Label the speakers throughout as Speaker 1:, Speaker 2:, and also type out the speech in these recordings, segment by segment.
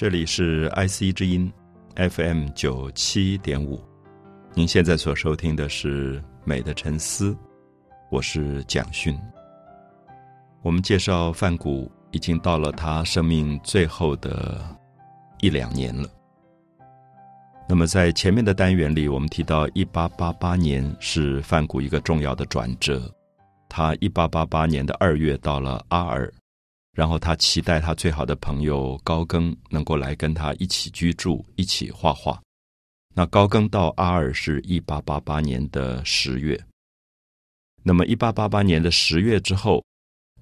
Speaker 1: 这里是 IC 之音 FM 九七点五，您现在所收听的是《美的沉思》，我是蒋勋。我们介绍范谷已经到了他生命最后的一两年了。那么在前面的单元里，我们提到一八八八年是范谷一个重要的转折，他一八八八年的二月到了阿尔。然后他期待他最好的朋友高更能够来跟他一起居住，一起画画。那高更到阿尔是一八八八年的十月。那么一八八八年的十月之后，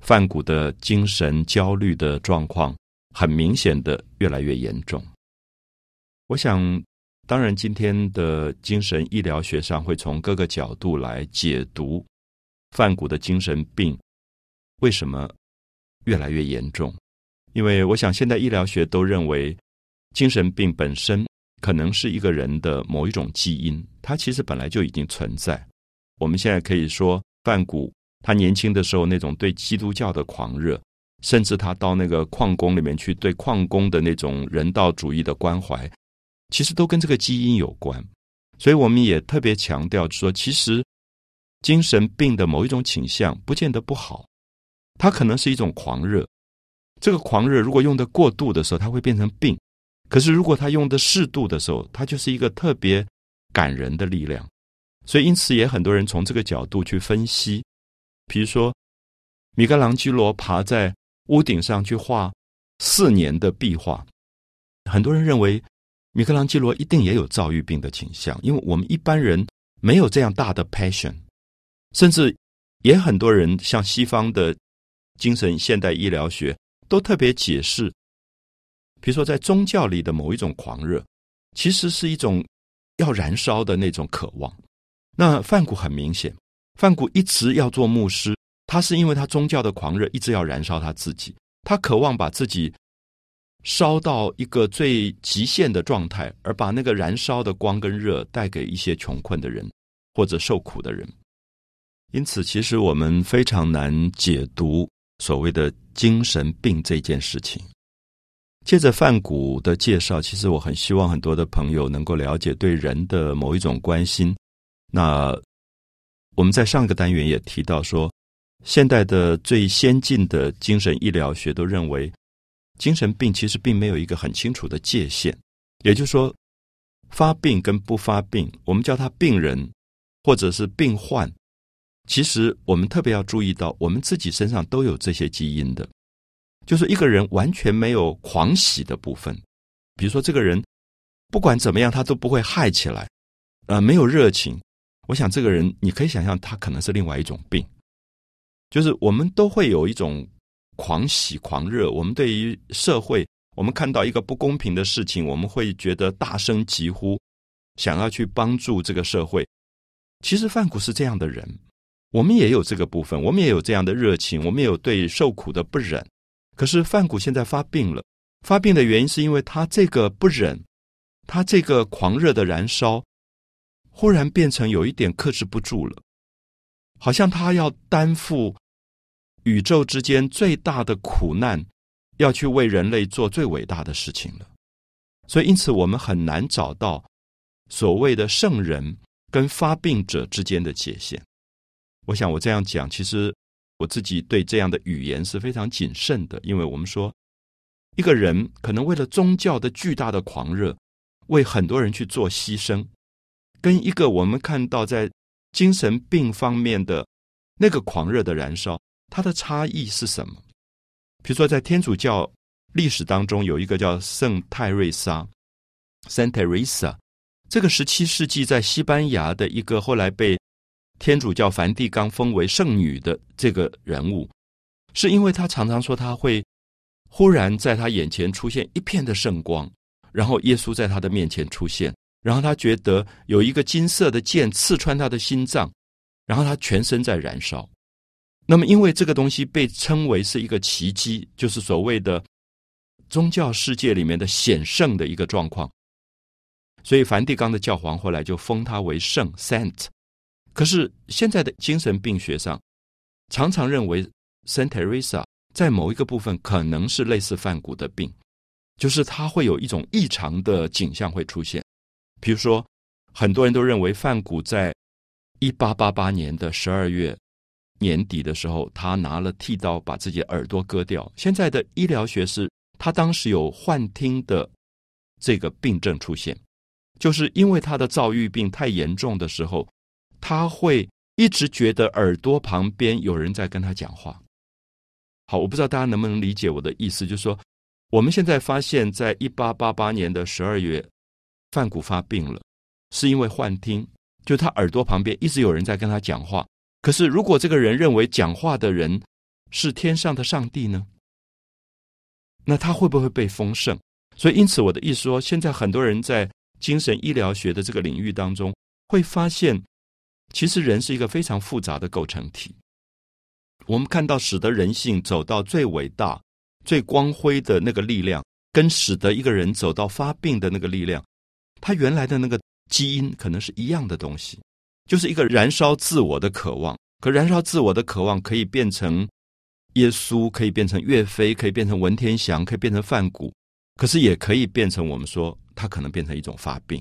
Speaker 1: 范谷的精神焦虑的状况很明显的越来越严重。我想，当然今天的精神医疗学上会从各个角度来解读范谷的精神病为什么。越来越严重，因为我想现在医疗学都认为，精神病本身可能是一个人的某一种基因，它其实本来就已经存在。我们现在可以说，范谷他年轻的时候那种对基督教的狂热，甚至他到那个矿工里面去对矿工的那种人道主义的关怀，其实都跟这个基因有关。所以我们也特别强调说，其实精神病的某一种倾向不见得不好。它可能是一种狂热，这个狂热如果用的过度的时候，它会变成病；可是如果它用的适度的时候，它就是一个特别感人的力量。所以，因此也很多人从这个角度去分析，比如说米开朗基罗爬在屋顶上去画四年的壁画，很多人认为米开朗基罗一定也有躁郁病的倾向，因为我们一般人没有这样大的 passion，甚至也很多人像西方的。精神现代医疗学都特别解释，比如说在宗教里的某一种狂热，其实是一种要燃烧的那种渴望。那范谷很明显，范谷一直要做牧师，他是因为他宗教的狂热一直要燃烧他自己，他渴望把自己烧到一个最极限的状态，而把那个燃烧的光跟热带给一些穷困的人或者受苦的人。因此，其实我们非常难解读。所谓的精神病这件事情，借着范谷的介绍，其实我很希望很多的朋友能够了解对人的某一种关心。那我们在上个单元也提到说，现代的最先进的精神医疗学都认为，精神病其实并没有一个很清楚的界限，也就是说，发病跟不发病，我们叫他病人或者是病患。其实我们特别要注意到，我们自己身上都有这些基因的。就是一个人完全没有狂喜的部分，比如说这个人不管怎么样，他都不会嗨起来，呃，没有热情。我想这个人，你可以想象他可能是另外一种病。就是我们都会有一种狂喜、狂热。我们对于社会，我们看到一个不公平的事情，我们会觉得大声疾呼，想要去帮助这个社会。其实范谷是这样的人。我们也有这个部分，我们也有这样的热情，我们也有对受苦的不忍。可是范谷现在发病了，发病的原因是因为他这个不忍，他这个狂热的燃烧，忽然变成有一点克制不住了，好像他要担负宇宙之间最大的苦难，要去为人类做最伟大的事情了。所以，因此我们很难找到所谓的圣人跟发病者之间的界限。我想我这样讲，其实我自己对这样的语言是非常谨慎的，因为我们说一个人可能为了宗教的巨大的狂热，为很多人去做牺牲，跟一个我们看到在精神病方面的那个狂热的燃烧，它的差异是什么？比如说，在天主教历史当中，有一个叫圣泰瑞莎 （Saint Teresa），这个十七世纪在西班牙的一个后来被。天主教梵蒂冈封为圣女的这个人物，是因为他常常说他会忽然在他眼前出现一片的圣光，然后耶稣在他的面前出现，然后他觉得有一个金色的剑刺穿他的心脏，然后他全身在燃烧。那么，因为这个东西被称为是一个奇迹，就是所谓的宗教世界里面的显圣的一个状况，所以梵蒂冈的教皇后来就封他为圣 （Saint）。可是现在的精神病学上，常常认为 Saint Teresa 在某一个部分可能是类似梵谷的病，就是他会有一种异常的景象会出现。比如说，很多人都认为范谷在一八八八年的十二月年底的时候，他拿了剃刀把自己耳朵割掉。现在的医疗学是，他当时有幻听的这个病症出现，就是因为他的躁郁病太严重的时候，他会一直觉得耳朵旁边有人在跟他讲话。好，我不知道大家能不能理解我的意思，就是说，我们现在发现，在一八八八年的十二月，范谷发病了，是因为幻听。就他耳朵旁边一直有人在跟他讲话，可是如果这个人认为讲话的人是天上的上帝呢？那他会不会被封圣？所以，因此我的意思说，现在很多人在精神医疗学的这个领域当中，会发现，其实人是一个非常复杂的构成体。我们看到使得人性走到最伟大、最光辉的那个力量，跟使得一个人走到发病的那个力量，他原来的那个。基因可能是一样的东西，就是一个燃烧自我的渴望。可燃烧自我的渴望可以变成耶稣，可以变成岳飞，可以变成文天祥，可以变成范谷，可是也可以变成我们说，他可能变成一种发病。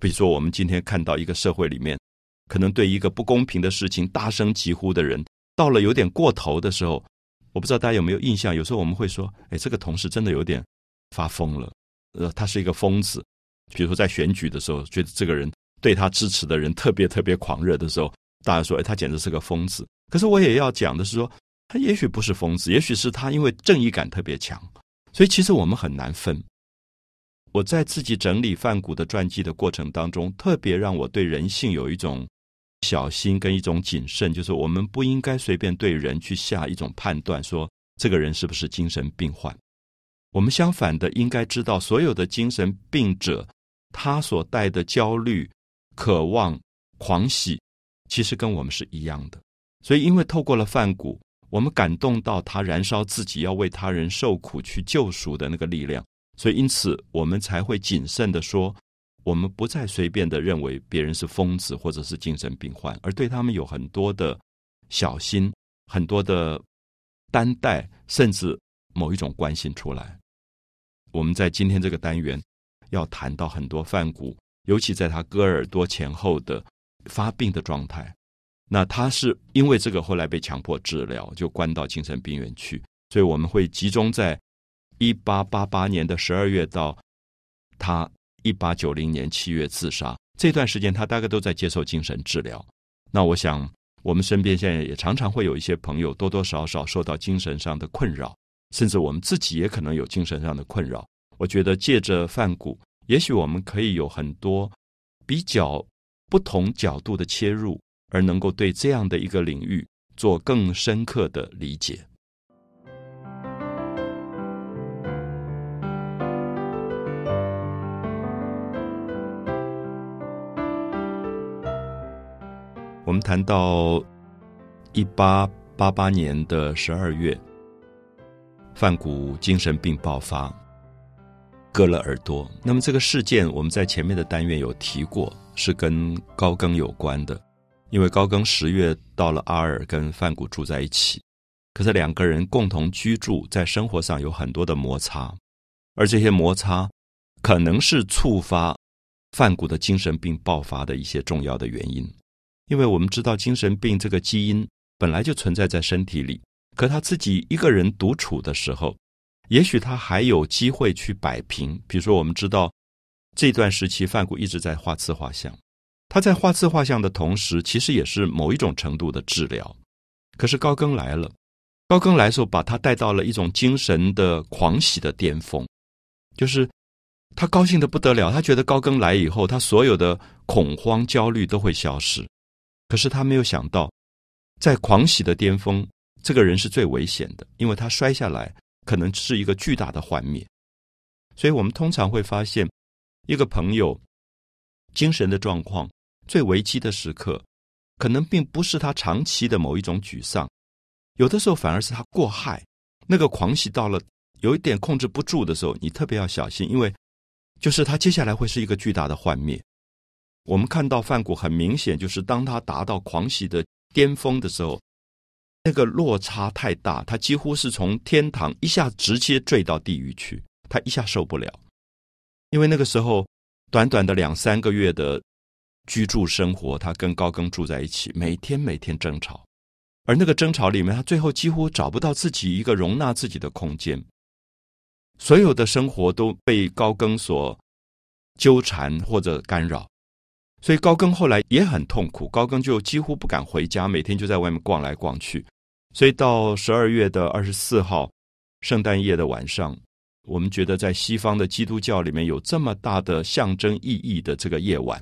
Speaker 1: 比如说，我们今天看到一个社会里面，可能对一个不公平的事情大声疾呼的人，到了有点过头的时候，我不知道大家有没有印象？有时候我们会说：“哎，这个同事真的有点发疯了，呃，他是一个疯子。”比如说，在选举的时候，觉得这个人对他支持的人特别特别狂热的时候，大家说：“哎，他简直是个疯子。”可是我也要讲的是说，他也许不是疯子，也许是他因为正义感特别强。所以，其实我们很难分。我在自己整理范谷的传记的过程当中，特别让我对人性有一种小心跟一种谨慎，就是我们不应该随便对人去下一种判断，说这个人是不是精神病患。我们相反的，应该知道所有的精神病者。他所带的焦虑、渴望、狂喜，其实跟我们是一样的。所以，因为透过了梵谷，我们感动到他燃烧自己要为他人受苦去救赎的那个力量，所以因此我们才会谨慎的说，我们不再随便的认为别人是疯子或者是精神病患，而对他们有很多的小心、很多的担待，甚至某一种关心出来。我们在今天这个单元。要谈到很多范谷，尤其在他割耳朵前后的发病的状态，那他是因为这个后来被强迫治疗，就关到精神病院去。所以我们会集中在一八八八年的十二月到他一八九零年七月自杀这段时间，他大概都在接受精神治疗。那我想，我们身边现在也常常会有一些朋友多多少少受到精神上的困扰，甚至我们自己也可能有精神上的困扰。我觉得借着范谷，也许我们可以有很多比较不同角度的切入，而能够对这样的一个领域做更深刻的理解。我们谈到一八八八年的十二月，范谷精神病爆发。割了耳朵。那么这个事件，我们在前面的单元有提过，是跟高更有关的。因为高更十月到了阿尔，跟范谷住在一起，可是两个人共同居住，在生活上有很多的摩擦，而这些摩擦可能是触发范谷的精神病爆发的一些重要的原因。因为我们知道，精神病这个基因本来就存在在身体里，可他自己一个人独处的时候。也许他还有机会去摆平，比如说，我们知道这段时期范谷一直在画自画像，他在画自画像的同时，其实也是某一种程度的治疗。可是高更来了，高更来的时候，把他带到了一种精神的狂喜的巅峰，就是他高兴的不得了，他觉得高更来以后，他所有的恐慌、焦虑都会消失。可是他没有想到，在狂喜的巅峰，这个人是最危险的，因为他摔下来。可能是一个巨大的幻灭，所以我们通常会发现，一个朋友精神的状况最危机的时刻，可能并不是他长期的某一种沮丧，有的时候反而是他过害，那个狂喜到了有一点控制不住的时候，你特别要小心，因为就是他接下来会是一个巨大的幻灭。我们看到范谷很明显，就是当他达到狂喜的巅峰的时候。那个落差太大，他几乎是从天堂一下直接坠到地狱去。他一下受不了，因为那个时候短短的两三个月的居住生活，他跟高更住在一起，每天每天争吵，而那个争吵里面，他最后几乎找不到自己一个容纳自己的空间，所有的生活都被高更所纠缠或者干扰。所以高更后来也很痛苦，高更就几乎不敢回家，每天就在外面逛来逛去。所以到十二月的二十四号，圣诞夜的晚上，我们觉得在西方的基督教里面有这么大的象征意义的这个夜晚，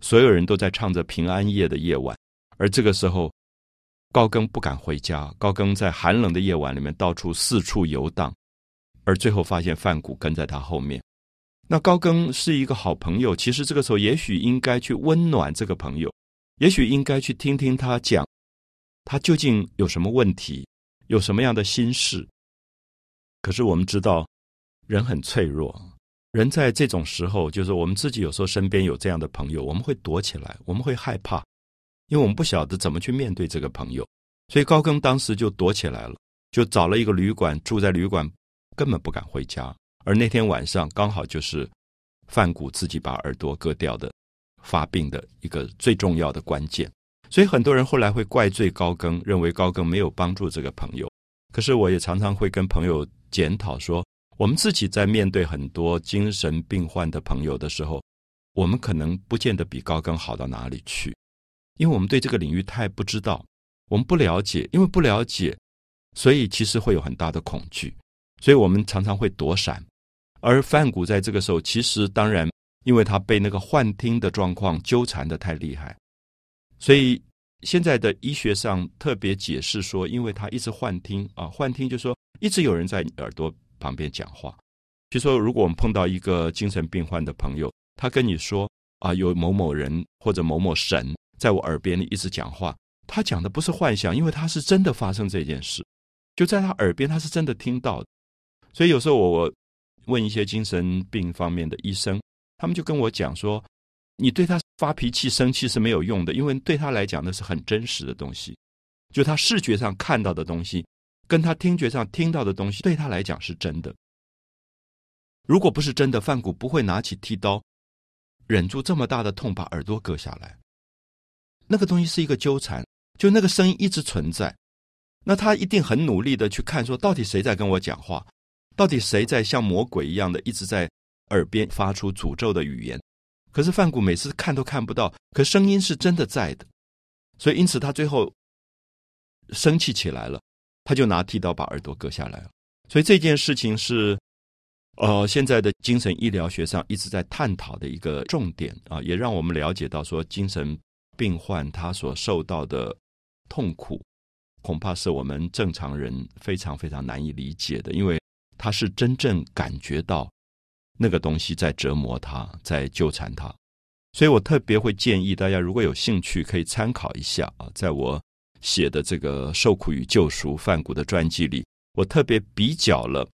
Speaker 1: 所有人都在唱着平安夜的夜晚。而这个时候，高更不敢回家，高更在寒冷的夜晚里面到处四处游荡，而最后发现范谷跟在他后面。那高更是一个好朋友，其实这个时候也许应该去温暖这个朋友，也许应该去听听他讲，他究竟有什么问题，有什么样的心事。可是我们知道，人很脆弱，人在这种时候，就是我们自己有时候身边有这样的朋友，我们会躲起来，我们会害怕，因为我们不晓得怎么去面对这个朋友。所以高更当时就躲起来了，就找了一个旅馆住在旅馆，根本不敢回家。而那天晚上刚好就是范谷自己把耳朵割掉的发病的一个最重要的关键，所以很多人后来会怪罪高更，认为高更没有帮助这个朋友。可是我也常常会跟朋友检讨说，我们自己在面对很多精神病患的朋友的时候，我们可能不见得比高更好到哪里去，因为我们对这个领域太不知道，我们不了解，因为不了解，所以其实会有很大的恐惧，所以我们常常会躲闪。而范谷在这个时候，其实当然，因为他被那个幻听的状况纠缠的太厉害，所以现在的医学上特别解释说，因为他一直幻听啊，幻听就说一直有人在耳朵旁边讲话。就说如果我们碰到一个精神病患的朋友，他跟你说啊，有某某人或者某某神在我耳边里一直讲话，他讲的不是幻想，因为他是真的发生这件事，就在他耳边，他是真的听到。所以有时候我我。问一些精神病方面的医生，他们就跟我讲说：“你对他发脾气、生气是没有用的，因为对他来讲那是很真实的东西，就他视觉上看到的东西，跟他听觉上听到的东西，对他来讲是真的。如果不是真的，范谷不会拿起剃刀，忍住这么大的痛把耳朵割下来。那个东西是一个纠缠，就那个声音一直存在，那他一定很努力的去看，说到底谁在跟我讲话。”到底谁在像魔鬼一样的一直在耳边发出诅咒的语言？可是范谷每次看都看不到，可声音是真的在的。所以因此他最后生气起来了，他就拿剃刀把耳朵割下来了。所以这件事情是呃现在的精神医疗学上一直在探讨的一个重点啊，也让我们了解到说精神病患他所受到的痛苦，恐怕是我们正常人非常非常难以理解的，因为。他是真正感觉到那个东西在折磨他，在纠缠他，所以我特别会建议大家，如果有兴趣，可以参考一下啊，在我写的这个《受苦与救赎》范谷的传记里，我特别比较了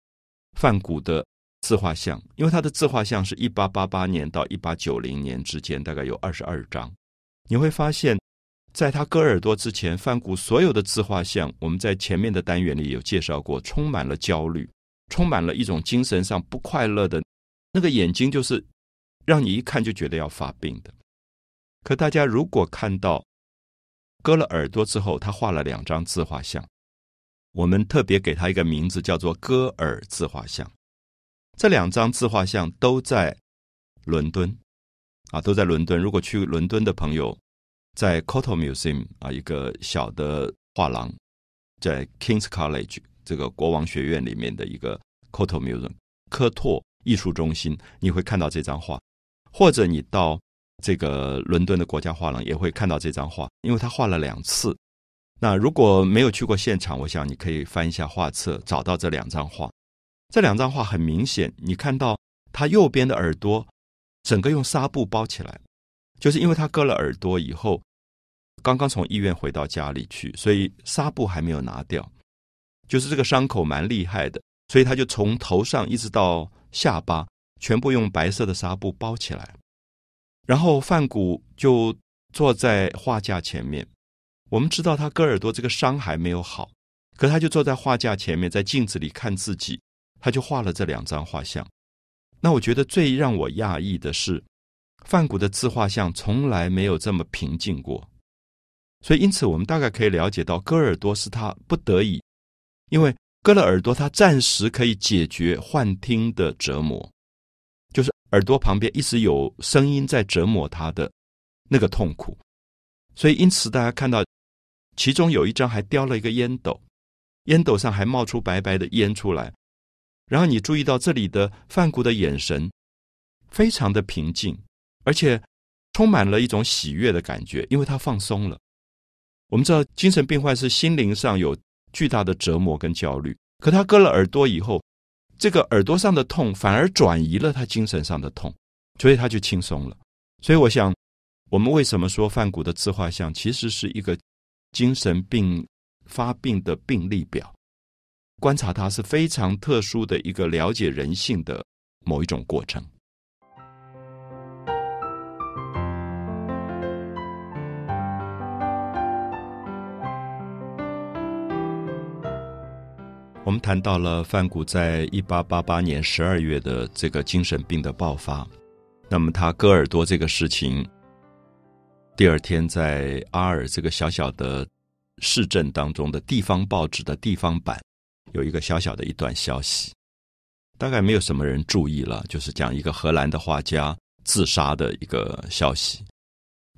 Speaker 1: 范谷的自画像，因为他的自画像是一八八八年到一八九零年之间，大概有二十二张。你会发现，在他割耳朵之前，范谷所有的自画像，我们在前面的单元里有介绍过，充满了焦虑。充满了一种精神上不快乐的，那个眼睛就是让你一看就觉得要发病的。可大家如果看到割了耳朵之后，他画了两张自画像，我们特别给他一个名字叫做“割耳自画像”。这两张自画像都在伦敦啊，都在伦敦。如果去伦敦的朋友，在 Coto Museum 啊，一个小的画廊，在 Kings College。这个国王学院里面的一个 Coto Museum 科托艺术中心，你会看到这张画，或者你到这个伦敦的国家画廊也会看到这张画，因为他画了两次。那如果没有去过现场，我想你可以翻一下画册，找到这两张画。这两张画很明显，你看到他右边的耳朵整个用纱布包起来，就是因为他割了耳朵以后，刚刚从医院回到家里去，所以纱布还没有拿掉。就是这个伤口蛮厉害的，所以他就从头上一直到下巴，全部用白色的纱布包起来。然后范谷就坐在画架前面。我们知道他割耳朵这个伤还没有好，可他就坐在画架前面，在镜子里看自己，他就画了这两张画像。那我觉得最让我讶异的是，范谷的自画像从来没有这么平静过。所以，因此我们大概可以了解到，割耳朵是他不得已，因为割了耳朵，他暂时可以解决幻听的折磨，就是耳朵旁边一直有声音在折磨他的那个痛苦。所以，因此大家看到，其中有一张还叼了一个烟斗，烟斗上还冒出白白的烟出来。然后你注意到这里的范谷的眼神非常的平静，而且充满了一种喜悦的感觉，因为他放松了。我们知道精神病患是心灵上有巨大的折磨跟焦虑，可他割了耳朵以后，这个耳朵上的痛反而转移了他精神上的痛，所以他就轻松了。所以我想，我们为什么说范谷的自画像其实是一个精神病发病的病例表？观察他是非常特殊的一个了解人性的某一种过程。我们谈到了范谷在一八八八年十二月的这个精神病的爆发，那么他割耳朵这个事情，第二天在阿尔这个小小的市镇当中的地方报纸的地方版。有一个小小的一段消息，大概没有什么人注意了，就是讲一个荷兰的画家自杀的一个消息。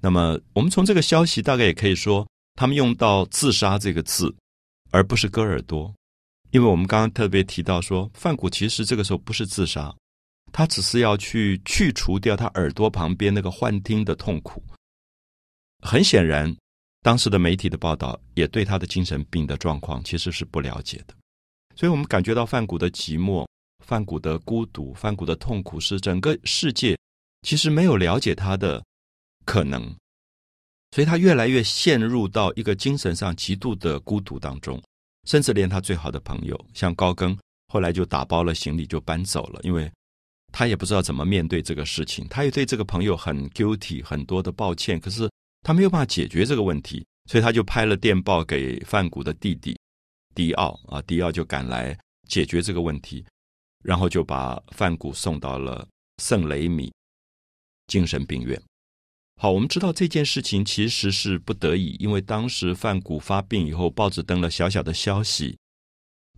Speaker 1: 那么，我们从这个消息大概也可以说，他们用到“自杀”这个字，而不是割耳朵，因为我们刚刚特别提到说，范谷其实这个时候不是自杀，他只是要去去除掉他耳朵旁边那个幻听的痛苦。很显然，当时的媒体的报道也对他的精神病的状况其实是不了解的。所以我们感觉到范谷的寂寞、范谷的孤独、范谷的痛苦，是整个世界其实没有了解他的可能，所以他越来越陷入到一个精神上极度的孤独当中，甚至连他最好的朋友像高更，后来就打包了行李就搬走了，因为他也不知道怎么面对这个事情，他也对这个朋友很 guilty，很多的抱歉，可是他没有办法解决这个问题，所以他就拍了电报给范谷的弟弟。迪奥啊，迪奥就赶来解决这个问题，然后就把范谷送到了圣雷米精神病院。好，我们知道这件事情其实是不得已，因为当时范谷发病以后，报纸登了小小的消息。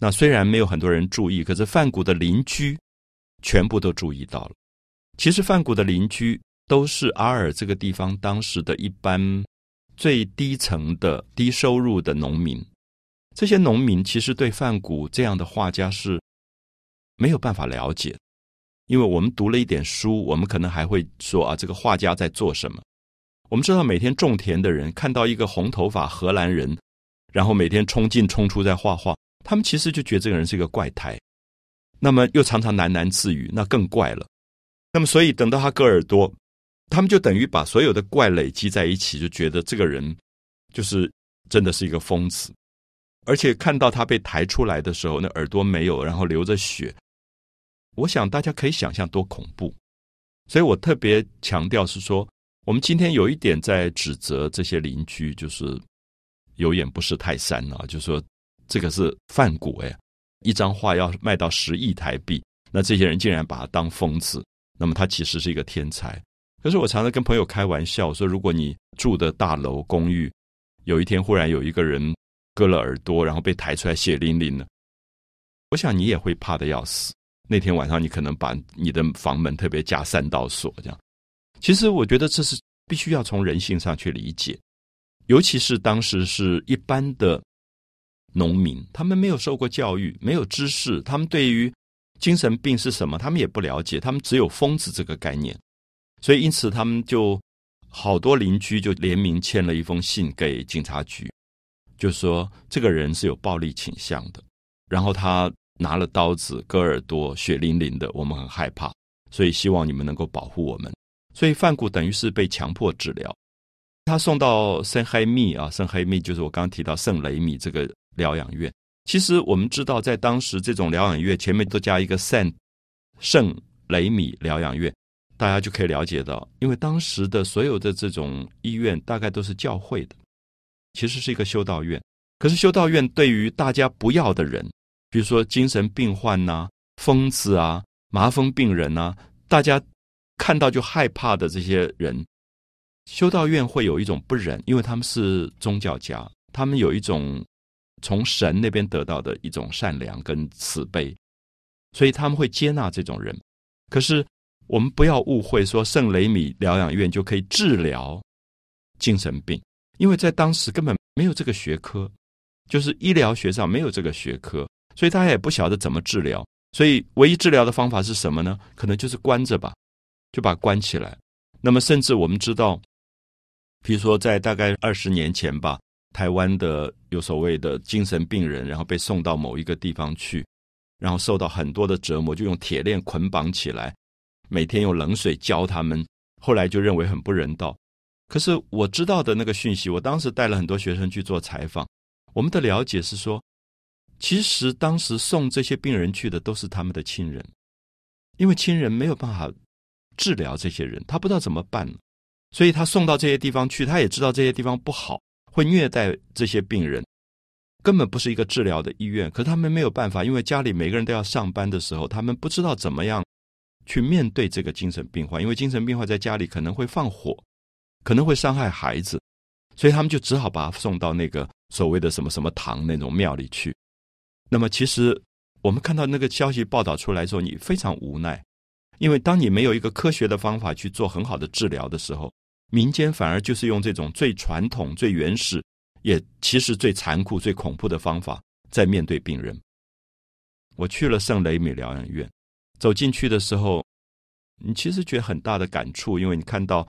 Speaker 1: 那虽然没有很多人注意，可是范谷的邻居全部都注意到了。其实范谷的邻居都是阿尔这个地方当时的一般最低层的低收入的农民。这些农民其实对范谷这样的画家是没有办法了解，因为我们读了一点书，我们可能还会说啊，这个画家在做什么？我们知道每天种田的人看到一个红头发荷兰人，然后每天冲进冲出在画画，他们其实就觉得这个人是一个怪胎，那么又常常喃喃自语，那更怪了。那么所以等到他割耳朵，他们就等于把所有的怪累积在一起，就觉得这个人就是真的是一个疯子。而且看到他被抬出来的时候，那耳朵没有，然后流着血。我想大家可以想象多恐怖。所以我特别强调是说，我们今天有一点在指责这些邻居，就是有眼不识泰山啊，就说这个是范谷哎，一张画要卖到十亿台币，那这些人竟然把他当疯子。那么他其实是一个天才。可是我常常跟朋友开玩笑说，如果你住的大楼公寓，有一天忽然有一个人。割了耳朵，然后被抬出来，血淋淋的。我想你也会怕的要死。那天晚上，你可能把你的房门特别加三道锁，这样。其实，我觉得这是必须要从人性上去理解，尤其是当时是一般的农民，他们没有受过教育，没有知识，他们对于精神病是什么，他们也不了解，他们只有疯子这个概念。所以，因此他们就好多邻居就联名签了一封信给警察局。就说这个人是有暴力倾向的，然后他拿了刀子割耳朵，血淋淋的，我们很害怕，所以希望你们能够保护我们。所以范谷等于是被强迫治疗，他送到圣黑密啊，圣黑密就是我刚刚提到圣雷米这个疗养院。其实我们知道，在当时这种疗养院前面都加一个圣圣雷米疗养院，大家就可以了解到，因为当时的所有的这种医院大概都是教会的。其实是一个修道院，可是修道院对于大家不要的人，比如说精神病患呐、疯子啊、麻风病人啊，大家看到就害怕的这些人，修道院会有一种不忍，因为他们是宗教家，他们有一种从神那边得到的一种善良跟慈悲，所以他们会接纳这种人。可是我们不要误会，说圣雷米疗养院就可以治疗精神病，因为在当时根本没有这个学科。就是医疗学上没有这个学科，所以大家也不晓得怎么治疗。所以唯一治疗的方法是什么呢？可能就是关着吧，就把关起来。那么甚至我们知道，比如说在大概二十年前吧，台湾的有所谓的精神病人，然后被送到某一个地方去，然后受到很多的折磨，就用铁链捆绑起来，每天用冷水浇他们。后来就认为很不人道。可是我知道的那个讯息，我当时带了很多学生去做采访。我们的了解是说，其实当时送这些病人去的都是他们的亲人，因为亲人没有办法治疗这些人，他不知道怎么办，所以他送到这些地方去，他也知道这些地方不好，会虐待这些病人，根本不是一个治疗的医院。可是他们没有办法，因为家里每个人都要上班的时候，他们不知道怎么样去面对这个精神病患，因为精神病患在家里可能会放火，可能会伤害孩子，所以他们就只好把他送到那个。所谓的什么什么堂那种庙里去，那么其实我们看到那个消息报道出来之后，你非常无奈，因为当你没有一个科学的方法去做很好的治疗的时候，民间反而就是用这种最传统、最原始，也其实最残酷、最恐怖的方法在面对病人。我去了圣雷米疗养院，走进去的时候，你其实觉得很大的感触，因为你看到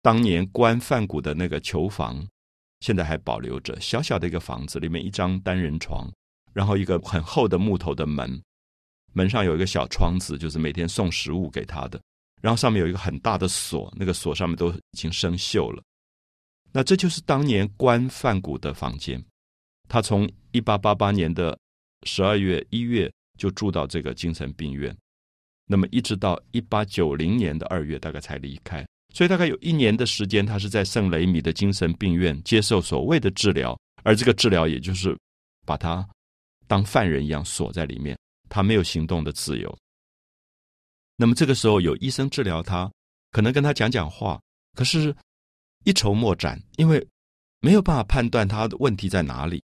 Speaker 1: 当年关范谷的那个囚房。现在还保留着小小的一个房子，里面一张单人床，然后一个很厚的木头的门，门上有一个小窗子，就是每天送食物给他的。然后上面有一个很大的锁，那个锁上面都已经生锈了。那这就是当年关范谷的房间。他从一八八八年的十二月一月就住到这个精神病院，那么一直到一八九零年的二月，大概才离开。所以大概有一年的时间，他是在圣雷米的精神病院接受所谓的治疗，而这个治疗也就是把他当犯人一样锁在里面，他没有行动的自由。那么这个时候有医生治疗他，可能跟他讲讲话，可是一筹莫展，因为没有办法判断他的问题在哪里。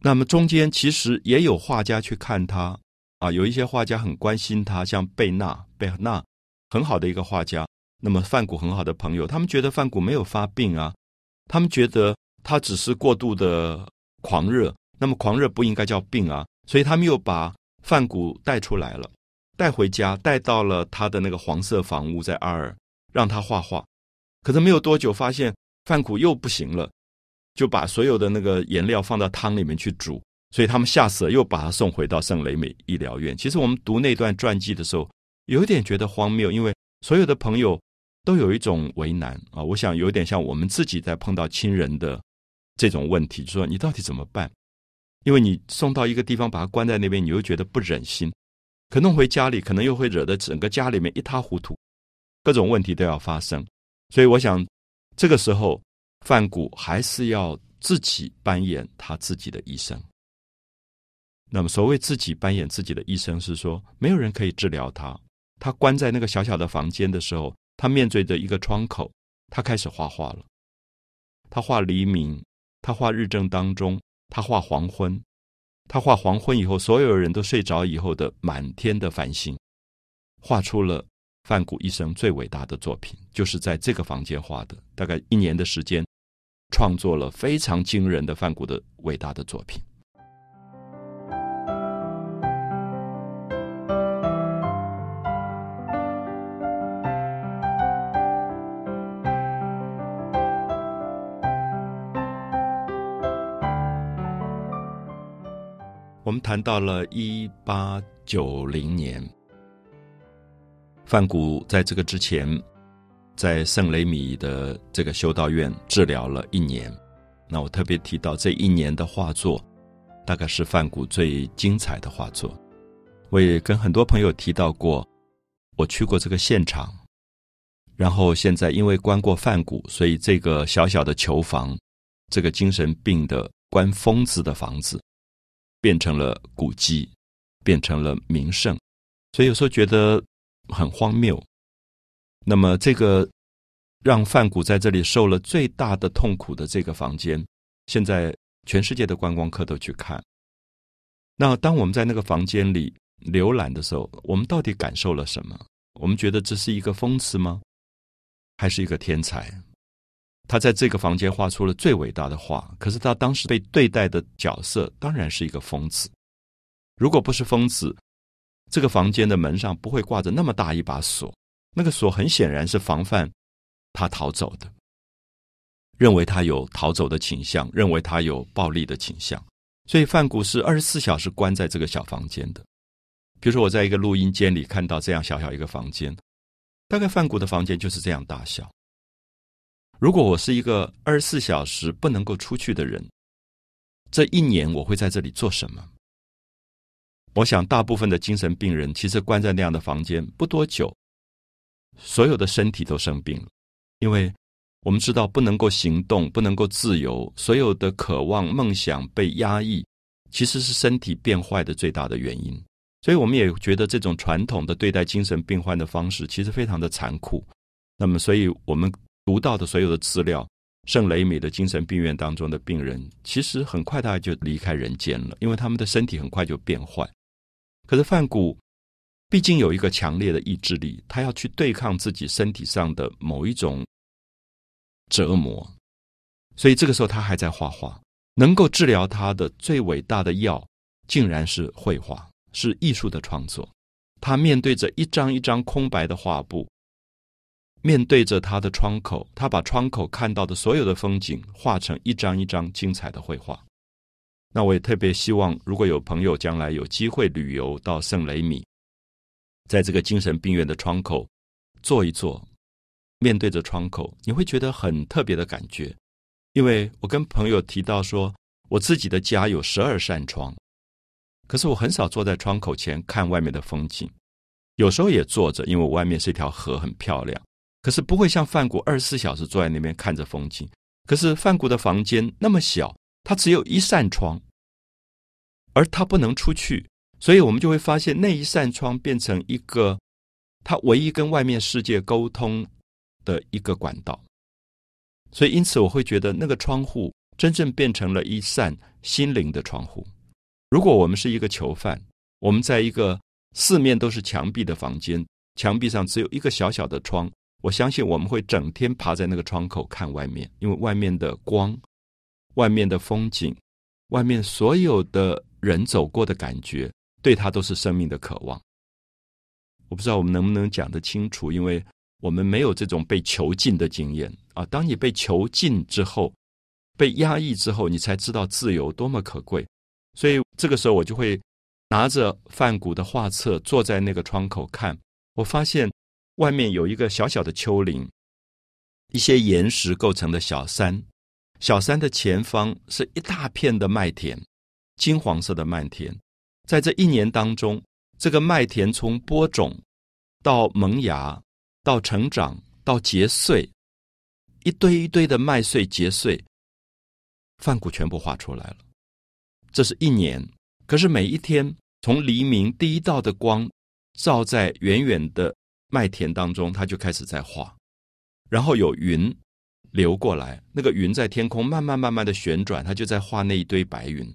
Speaker 1: 那么中间其实也有画家去看他啊，有一些画家很关心他，像贝纳、贝纳，很好的一个画家。那么范谷很好的朋友，他们觉得范谷没有发病啊，他们觉得他只是过度的狂热。那么狂热不应该叫病啊，所以他们又把范谷带出来了，带回家，带到了他的那个黄色房屋在阿尔，让他画画。可是没有多久，发现范谷又不行了，就把所有的那个颜料放到汤里面去煮，所以他们吓死了，又把他送回到圣雷美医疗院。其实我们读那段传记的时候，有点觉得荒谬，因为所有的朋友。都有一种为难啊！我想有点像我们自己在碰到亲人的这种问题，就说你到底怎么办？因为你送到一个地方，把他关在那边，你又觉得不忍心；可弄回家里，可能又会惹得整个家里面一塌糊涂，各种问题都要发生。所以，我想这个时候，范谷还是要自己扮演他自己的医生。那么，所谓自己扮演自己的医生，是说没有人可以治疗他。他关在那个小小的房间的时候。他面对着一个窗口，他开始画画了。他画黎明，他画日正当中，他画黄昏，他画黄昏以后，所有人都睡着以后的满天的繁星，画出了范谷一生最伟大的作品，就是在这个房间画的。大概一年的时间，创作了非常惊人的范谷的伟大的作品。我们谈到了一八九零年，范谷在这个之前，在圣雷米的这个修道院治疗了一年。那我特别提到这一年的画作，大概是范谷最精彩的画作。我也跟很多朋友提到过，我去过这个现场。然后现在因为关过范谷，所以这个小小的囚房，这个精神病的关疯子的房子。变成了古迹，变成了名胜，所以有时候觉得很荒谬。那么这个让范谷在这里受了最大的痛苦的这个房间，现在全世界的观光客都去看。那当我们在那个房间里浏览的时候，我们到底感受了什么？我们觉得这是一个疯子吗？还是一个天才？他在这个房间画出了最伟大的画，可是他当时被对待的角色当然是一个疯子。如果不是疯子，这个房间的门上不会挂着那么大一把锁，那个锁很显然是防范他逃走的，认为他有逃走的倾向，认为他有暴力的倾向，所以范谷是二十四小时关在这个小房间的。比如说，我在一个录音间里看到这样小小一个房间，大概范谷的房间就是这样大小。如果我是一个二十四小时不能够出去的人，这一年我会在这里做什么？我想，大部分的精神病人其实关在那样的房间不多久，所有的身体都生病了，因为我们知道不能够行动，不能够自由，所有的渴望、梦想被压抑，其实是身体变坏的最大的原因。所以，我们也觉得这种传统的对待精神病患的方式，其实非常的残酷。那么，所以我们读到的所有的资料，圣雷米的精神病院当中的病人，其实很快大家就离开人间了，因为他们的身体很快就变坏。可是范谷毕竟有一个强烈的意志力，他要去对抗自己身体上的某一种折磨，所以这个时候他还在画画。能够治疗他的最伟大的药，竟然是绘画，是艺术的创作。他面对着一张一张空白的画布，面对着他的窗口，他把窗口看到的所有的风景画成一张一张精彩的绘画。那我也特别希望，如果有朋友将来有机会旅游到圣雷米，在这个精神病院的窗口坐一坐，面对着窗口，你会觉得很特别的感觉。因为我跟朋友提到说，我自己的家有十二扇窗，可是我很少坐在窗口前看外面的风景。有时候也坐着，因为我外面是一条河，很漂亮。可是不会像范谷二十四小时坐在那边看着风景。可是范谷的房间那么小。他只有一扇窗，而他不能出去，所以我们就会发现那一扇窗变成一个他唯一跟外面世界沟通的一个管道。所以，因此我会觉得那个窗户真正变成了一扇心灵的窗户。如果我们是一个囚犯，我们在一个四面都是墙壁的房间，墙壁上只有一个小小的窗，我相信我们会整天爬在那个窗口看外面，因为外面的光。外面的风景，外面所有的人走过的感觉，对他都是生命的渴望。我不知道我们能不能讲得清楚，因为我们没有这种被囚禁的经验啊。当你被囚禁之后，被压抑之后，你才知道自由多么可贵。所以这个时候，我就会拿着梵谷的画册，坐在那个窗口看。我发现外面有一个小小的丘陵，一些岩石构成的小山。小山的前方是一大片的麦田，金黄色的麦田。在这一年当中，这个麦田从播种到萌芽，到成长，到结穗，一堆一堆的麦穗结穗，范谷全部画出来了。这是一年，可是每一天从黎明第一道的光照在远远的麦田当中，他就开始在画，然后有云。流过来，那个云在天空慢慢慢慢的旋转，它就在画那一堆白云。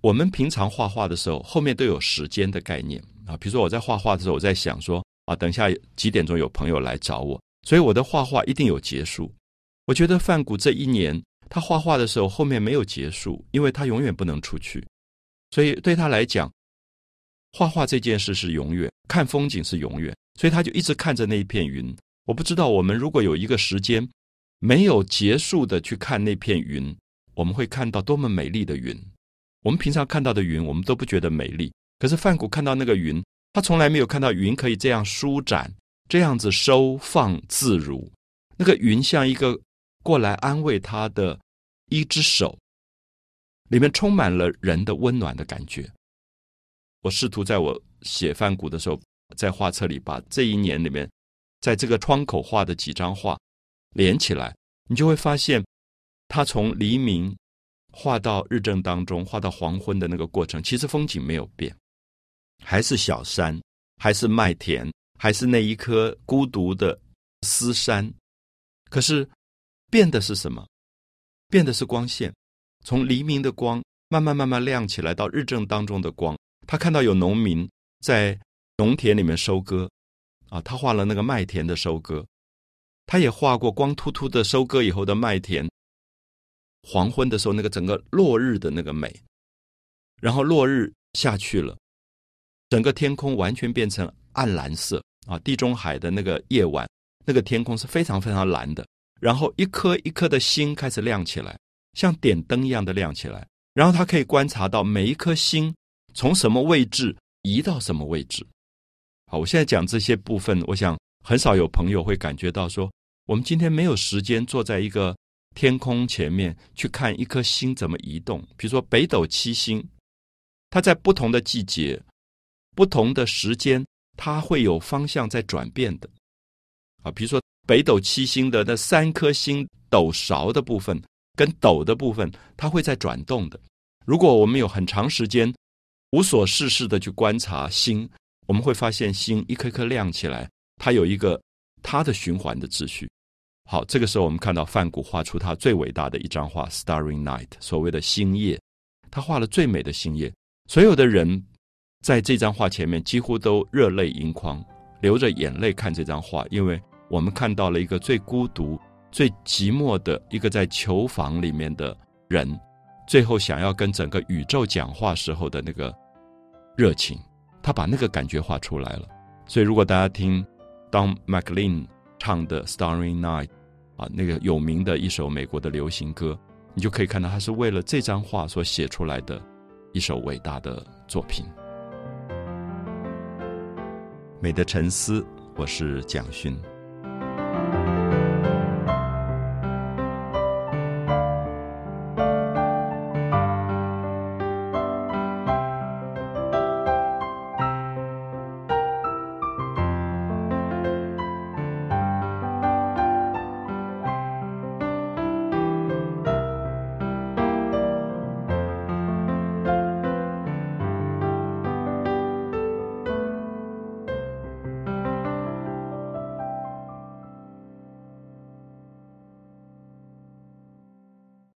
Speaker 1: 我们平常画画的时候，后面都有时间的概念啊。比如说我在画画的时候，我在想说啊，等下几点钟有朋友来找我，所以我的画画一定有结束。我觉得范谷这一年他画画的时候，后面没有结束，因为他永远不能出去，所以对他来讲，画画这件事是永远，看风景是永远，所以他就一直看着那一片云。我不知道，我们如果有一个时间没有结束的去看那片云，我们会看到多么美丽的云。我们平常看到的云，我们都不觉得美丽。可是范谷看到那个云，他从来没有看到云可以这样舒展，这样子收放自如。那个云像一个过来安慰他的一只手，里面充满了人的温暖的感觉。我试图在我写范谷的时候，在画册里把这一年里面。在这个窗口画的几张画连起来，你就会发现，他从黎明画到日正当中，画到黄昏的那个过程，其实风景没有变。还是小山，还是麦田，还是那一颗孤独的丝山。可是变的是什么？变的是光线，从黎明的光慢慢慢慢亮起来，到日正当中的光。他看到有农民在农田里面收割，啊，他画了那个麦田的收割，他也画过光秃秃的收割以后的麦田。黄昏的时候，那个整个落日的那个美，然后落日下去了，整个天空完全变成暗蓝色啊！地中海的那个夜晚，那个天空是非常非常蓝的。然后一颗一颗的星开始亮起来，像点灯一样的亮起来。然后他可以观察到每一颗星从什么位置移到什么位置。好，我现在讲这些部分，我想很少有朋友会感觉到说，我们今天没有时间坐在一个。天空前面去看一颗星怎么移动，比如说北斗七星，它在不同的季节、不同的时间，它会有方向在转变的。啊，比如说北斗七星的那三颗星斗勺的部分跟斗的部分，它会在转动的。如果我们有很长时间无所事事的去观察星，我们会发现星一颗颗亮起来，它有一个它的循环的秩序。好，这个时候我们看到梵谷画出他最伟大的一张画《Starry Night》，所谓的星夜，他画了最美的星夜。所有的人在这张画前面几乎都热泪盈眶，流着眼泪看这张画，因为我们看到了一个最孤独、最寂寞的一个在囚房里面的人，最后想要跟整个宇宙讲话时候的那个热情，他把那个感觉画出来了。所以，如果大家听 Don McLean 唱的《Starry Night》。啊，那个有名的一首美国的流行歌，你就可以看到，他是为了这张画所写出来的一首伟大的作品。美的沉思，我是蒋勋。